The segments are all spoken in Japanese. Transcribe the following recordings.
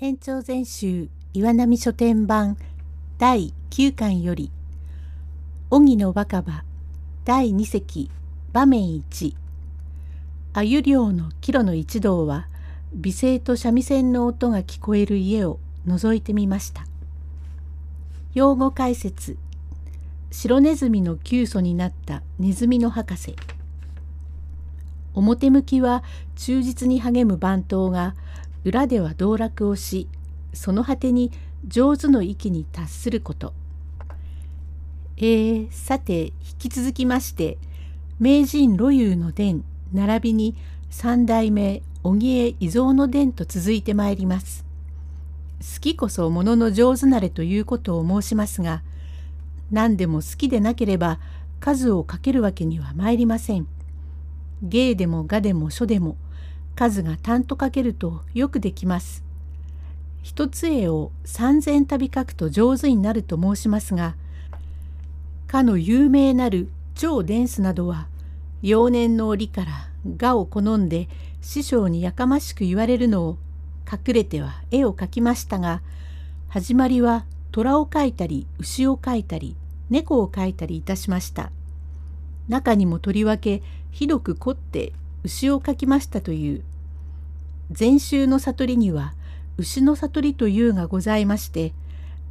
延長全集岩波書店版第9巻より荻の若葉第2席場面1鮎漁の帰路の一同は美声と三味線の音が聞こえる家を覗いてみました。用語解説。白ネズミの急祖になったネズミの博士。表向きは忠実に励む番頭が裏では道楽をしその果てに上手の域に達すること。えー、さて引き続きまして名人露遊の伝並びに三代目荻江伊蔵の伝と続いてまいります。好きこそものの上手なれということを申しますが何でも好きでなければ数をかけるわけには参りません。芸でも画でも書でも数がたんと書けるとよくできます。一つ絵を三千旅書くと上手になると申しますが、かの有名なる超伝スなどは、幼年の折から画を好んで師匠にやかましく言われるのを隠れては絵を描きましたが、始まりは虎を描いたり牛を描いたり猫を描いたりいたしました。中にもとりわけひどく凝って牛を描きましたという。禅宗の悟りには牛の悟りというがございまして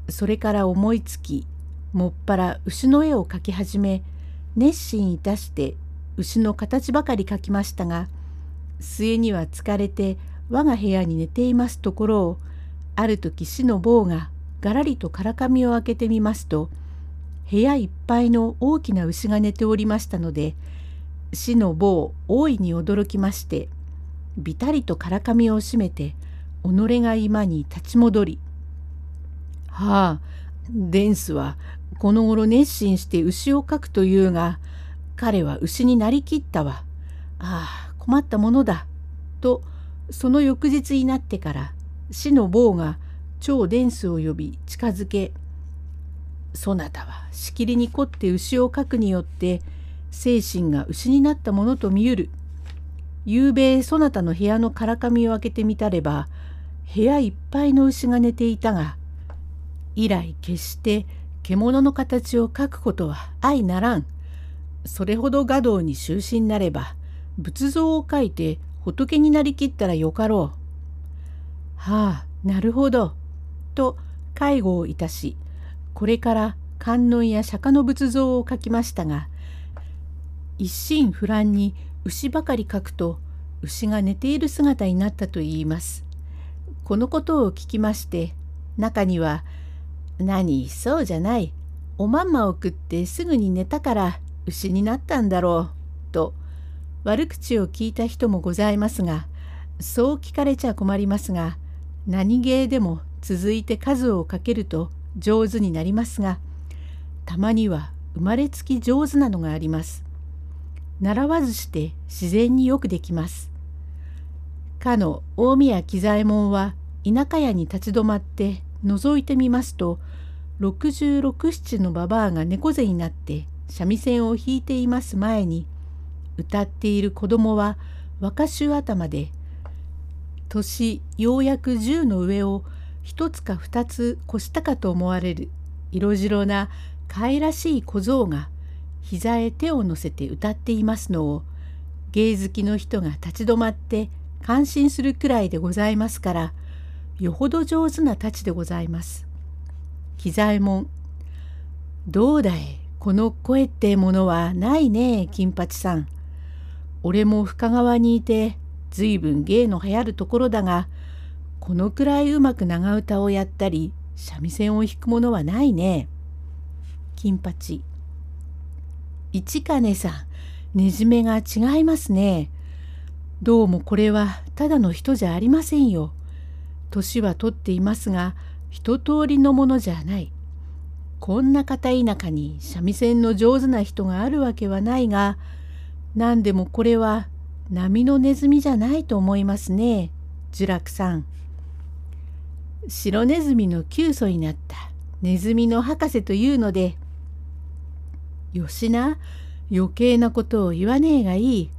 それから思いつきもっぱら牛の絵を描き始め熱心いたして牛の形ばかり描きましたが末には疲れて我が部屋に寝ていますところをある時死の坊ががらりとからかみを開けてみますと部屋いっぱいの大きな牛が寝ておりましたので死の坊大いに驚きましてびたりとからかみを閉めて己が今に立ち戻り「はあデンスはこの頃熱心して牛を描くというが彼は牛になりきったわ。ああ困ったものだ」とその翌日になってから死の坊が超デンスを呼び近づけ「そなたはしきりに凝って牛を描くによって精神が牛になったものと見ゆる。ゆうべそなたの部屋のからかみを開けてみたれば部屋いっぱいの牛が寝ていたが以来決して獣の形を描くことは相ならん。それほど画道に終身なれば仏像を描いて仏になりきったらよかろう。はあなるほど。と介護をいたしこれから観音や釈迦の仏像を描きましたが一心不乱に牛ばかり描くと牛が寝ている姿になったといいます。このことを聞きまして中には「何そうじゃないおまんまを食ってすぐに寝たから牛になったんだろう」と悪口を聞いた人もございますがそう聞かれちゃ困りますが何芸でも続いて数をかけると上手になりますがたまには生まれつき上手なのがあります。習わずして自然によくできます。かの大宮喜左衛門は田舎屋に立ち止まって覗いてみますと66七のババアが猫背になって三味線を弾いています前に歌っている子供は若衆頭で年ようやく10の上を一つか二つ越したかと思われる色白な可愛らしい小僧が膝へ手を乗せて歌っていますのを芸好きの人が立ち止まって感心するくらいでございますからよほど上手な太刀でございます。喜左衛門どうだいこの声ってものはないね金八さん。俺も深川にいて随分芸の流行るところだがこのくらいうまく長唄をやったり三味線を弾くものはないね。金八市金さん、ねじめが違いますね。どうもこれはただの人じゃありませんよ。年はとっていますが、一通りのものじゃない。こんな片田舎に三味線の上手な人があるわけはないが、何でもこれは波のネズミじゃないと思いますね、呪楽さん。白ネズミの急祖になったネズミの博士というので、よしな。余計なことを言わねえがいい。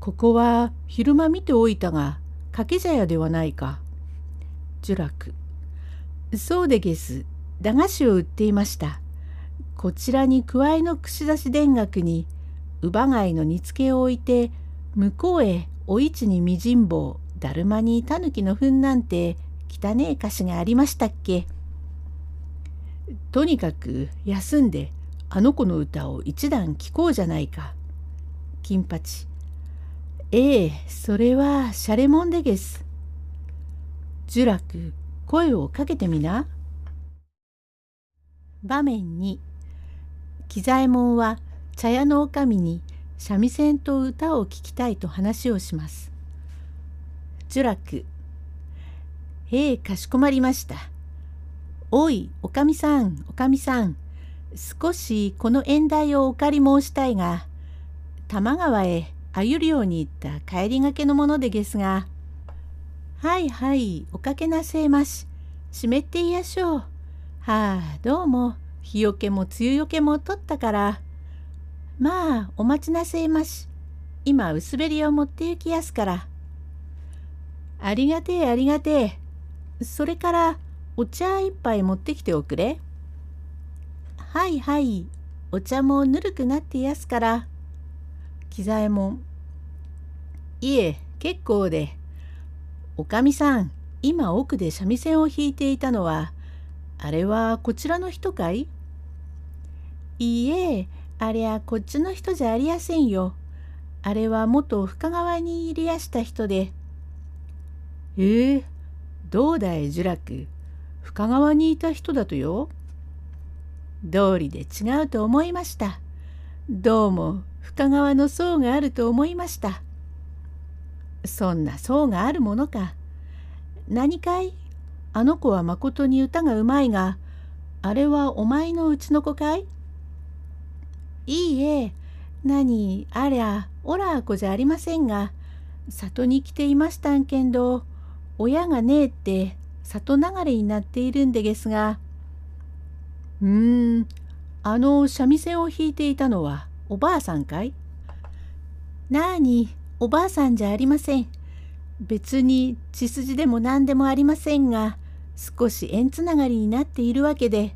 ここは昼間見ておいたが掛け茶屋ではないか。呪楽そうでげす。駄菓子を売っていました。こちらにくわいの串刺し田楽に乳母貝の煮付けを置いて向こうへお市にみじん棒だるまにたぬきの糞なんて汚え歌詞がありましたっけ。とにかく休んであの子の歌を一段聴こうじゃないか。金八。ええ、それはしゃれもんでげす。呪楽、声をかけてみな。場面に、喜左衛門は茶屋の女将に三味線と歌を聴きたいと話をします。呪楽、ええ、かしこまりました。おい、おかみさん、おかみさん。少しこの縁台をお借り申したいが、玉川へ鮎漁に行った帰りがけのものでですが、はいはい、おかけなせえまし。湿っていやしょう。はあ、どうも、日よけも梅雨よけも取ったから。まあ、お待ちなせえまし。今、薄べりを持って行きやすから。ありがてえ、ありがてえ。それから、お茶一杯持ってきておくれ。はいはい、お茶もぬるくなってやすから。喜左衛門。いえ、結構で。おかみさん、今奥で三味線を弾いていたのは、あれはこちらの人かい？いいえ、ありゃこっちの人じゃありやせんよ。あれは元深川に入りやした人で。ええ、どうだい、呪楽。深川にいた人だとよ。道理で違うと思いました。どうも深川の層があると思いました。そんな層があるものか。何かい？あの子はまことに歌がうまいが、あれはお前のうちの子かい？いいえ、何、ありゃ、おらあ子じゃありませんが、里に来ていましたんけんど、親がねえって里流れになっているんでげすが、うーん、あの三味線を弾いていたのはおばあさんかい？なあに、おばあさんじゃありません。別に血筋でも何でもありませんが、少し縁つながりになっているわけで、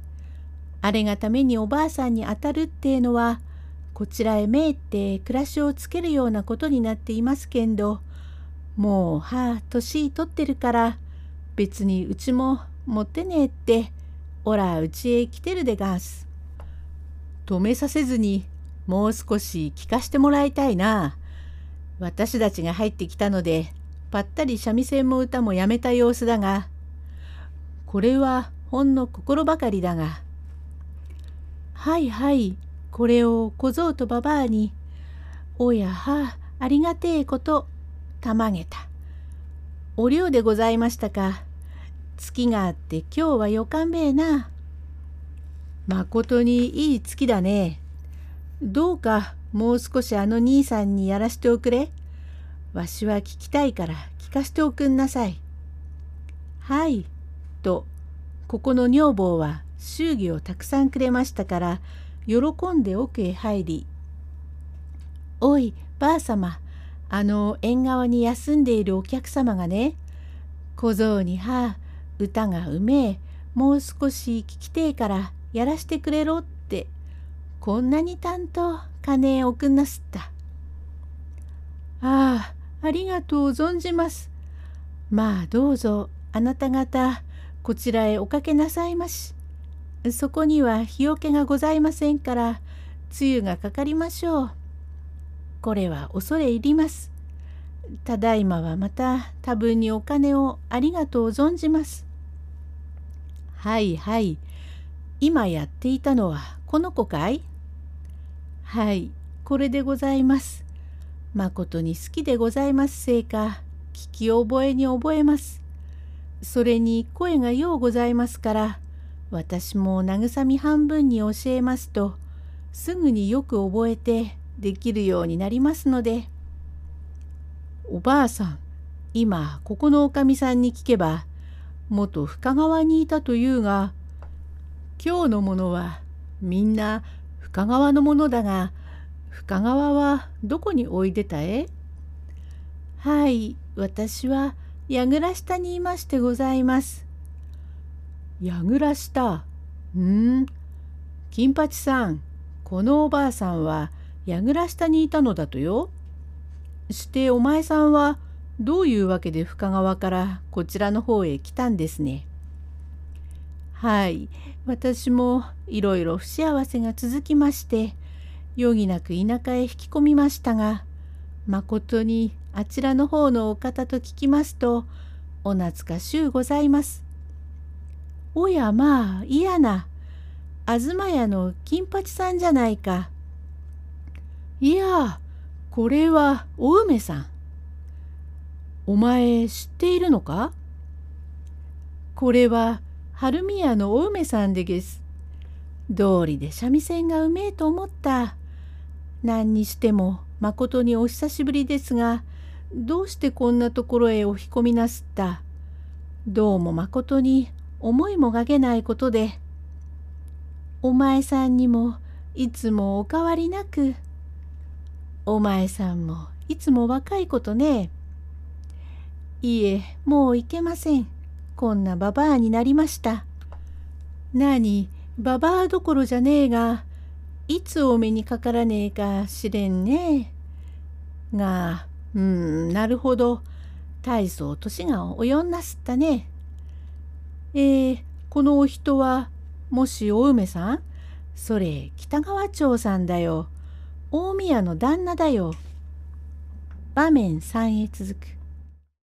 あれがためにおばあさんに当たるっていうのは、こちらへめいって暮らしをつけるようなことになっていますけんど、もうはあ年取ってるから、別にうちも持ってねえって、おらうちへ来てるでがす。止めさせずにもう少し聞かしてもらいたいな。私たちが入ってきたのでぱったり三味線も歌もやめた様子だがこれはほんの心ばかりだがはいはいこれを小僧とばばあにおやはありがてえことたまげた。お量でございましたか。月があって今日はよかんべえな。まことにいい月だね。どうかもう少しあの兄さんにやらしておくれ。わしは聞きたいから聞かしておくんなさい。はい。と、ここの女房は祝儀をたくさんくれましたから、喜んで奥へ入り、おい、ばあさま、あの縁側に休んでいるお客様がね、小僧にはあ、歌がうめえもう少し聞きてえからやらしてくれろってこんなにたんと金送んなすった。ああありがとう存じます。まあどうぞあなた方こちらへおかけなさいまし。そこには日よけがございませんから梅雨がかかりましょう。これは恐れ入ります。ただいまはまた多分にお金をありがとう存じます。はいはい。今やっていたのはこの子かい？はい、これでございます。まことに好きでございますせいか、聞き覚えに覚えます。それに声がようございますから、私も慰み半分に教えますと、すぐによく覚えてできるようになりますので。おばあさん、今ここのおかみさんに聞けば、元深川にいたというが今日のものはみんな深川のものだが深川はどこにおいでたえ？はい私は櫓下にいましてございます。櫓下？うん？金八さんこのおばあさんは櫓下にいたのだとよ。してお前さんはどういうわけで深川からこちらの方へ来たんですね？はい私もいろいろ不幸せが続きまして余儀なく田舎へ引き込みましたがまことにあちらの方のお方と聞きますとお懐かしゅうございます。おやまあ嫌な東屋の金八さんじゃないか。いやこれはお梅さん。お前知っているのか？これは春宮のお梅さんでげす。道理で三味線がうめえと思った。何にしてもまことにお久しぶりですが、どうしてこんなところへお引込みなすった？どうもまことに思いもがけないことで。お前さんにもいつもお変わりなく。お前さんもいつも若いことね。いえ、もういけません。こんなババアになりました。なに、ババアどころじゃねえが、いつお目にかからねえかしれんねえ。が、うん、なるほど。大層年が及んなすったね。えー、このお人は、もしお梅さん？それ北川町さんだよ。大宮の旦那だよ。場面3へ続く。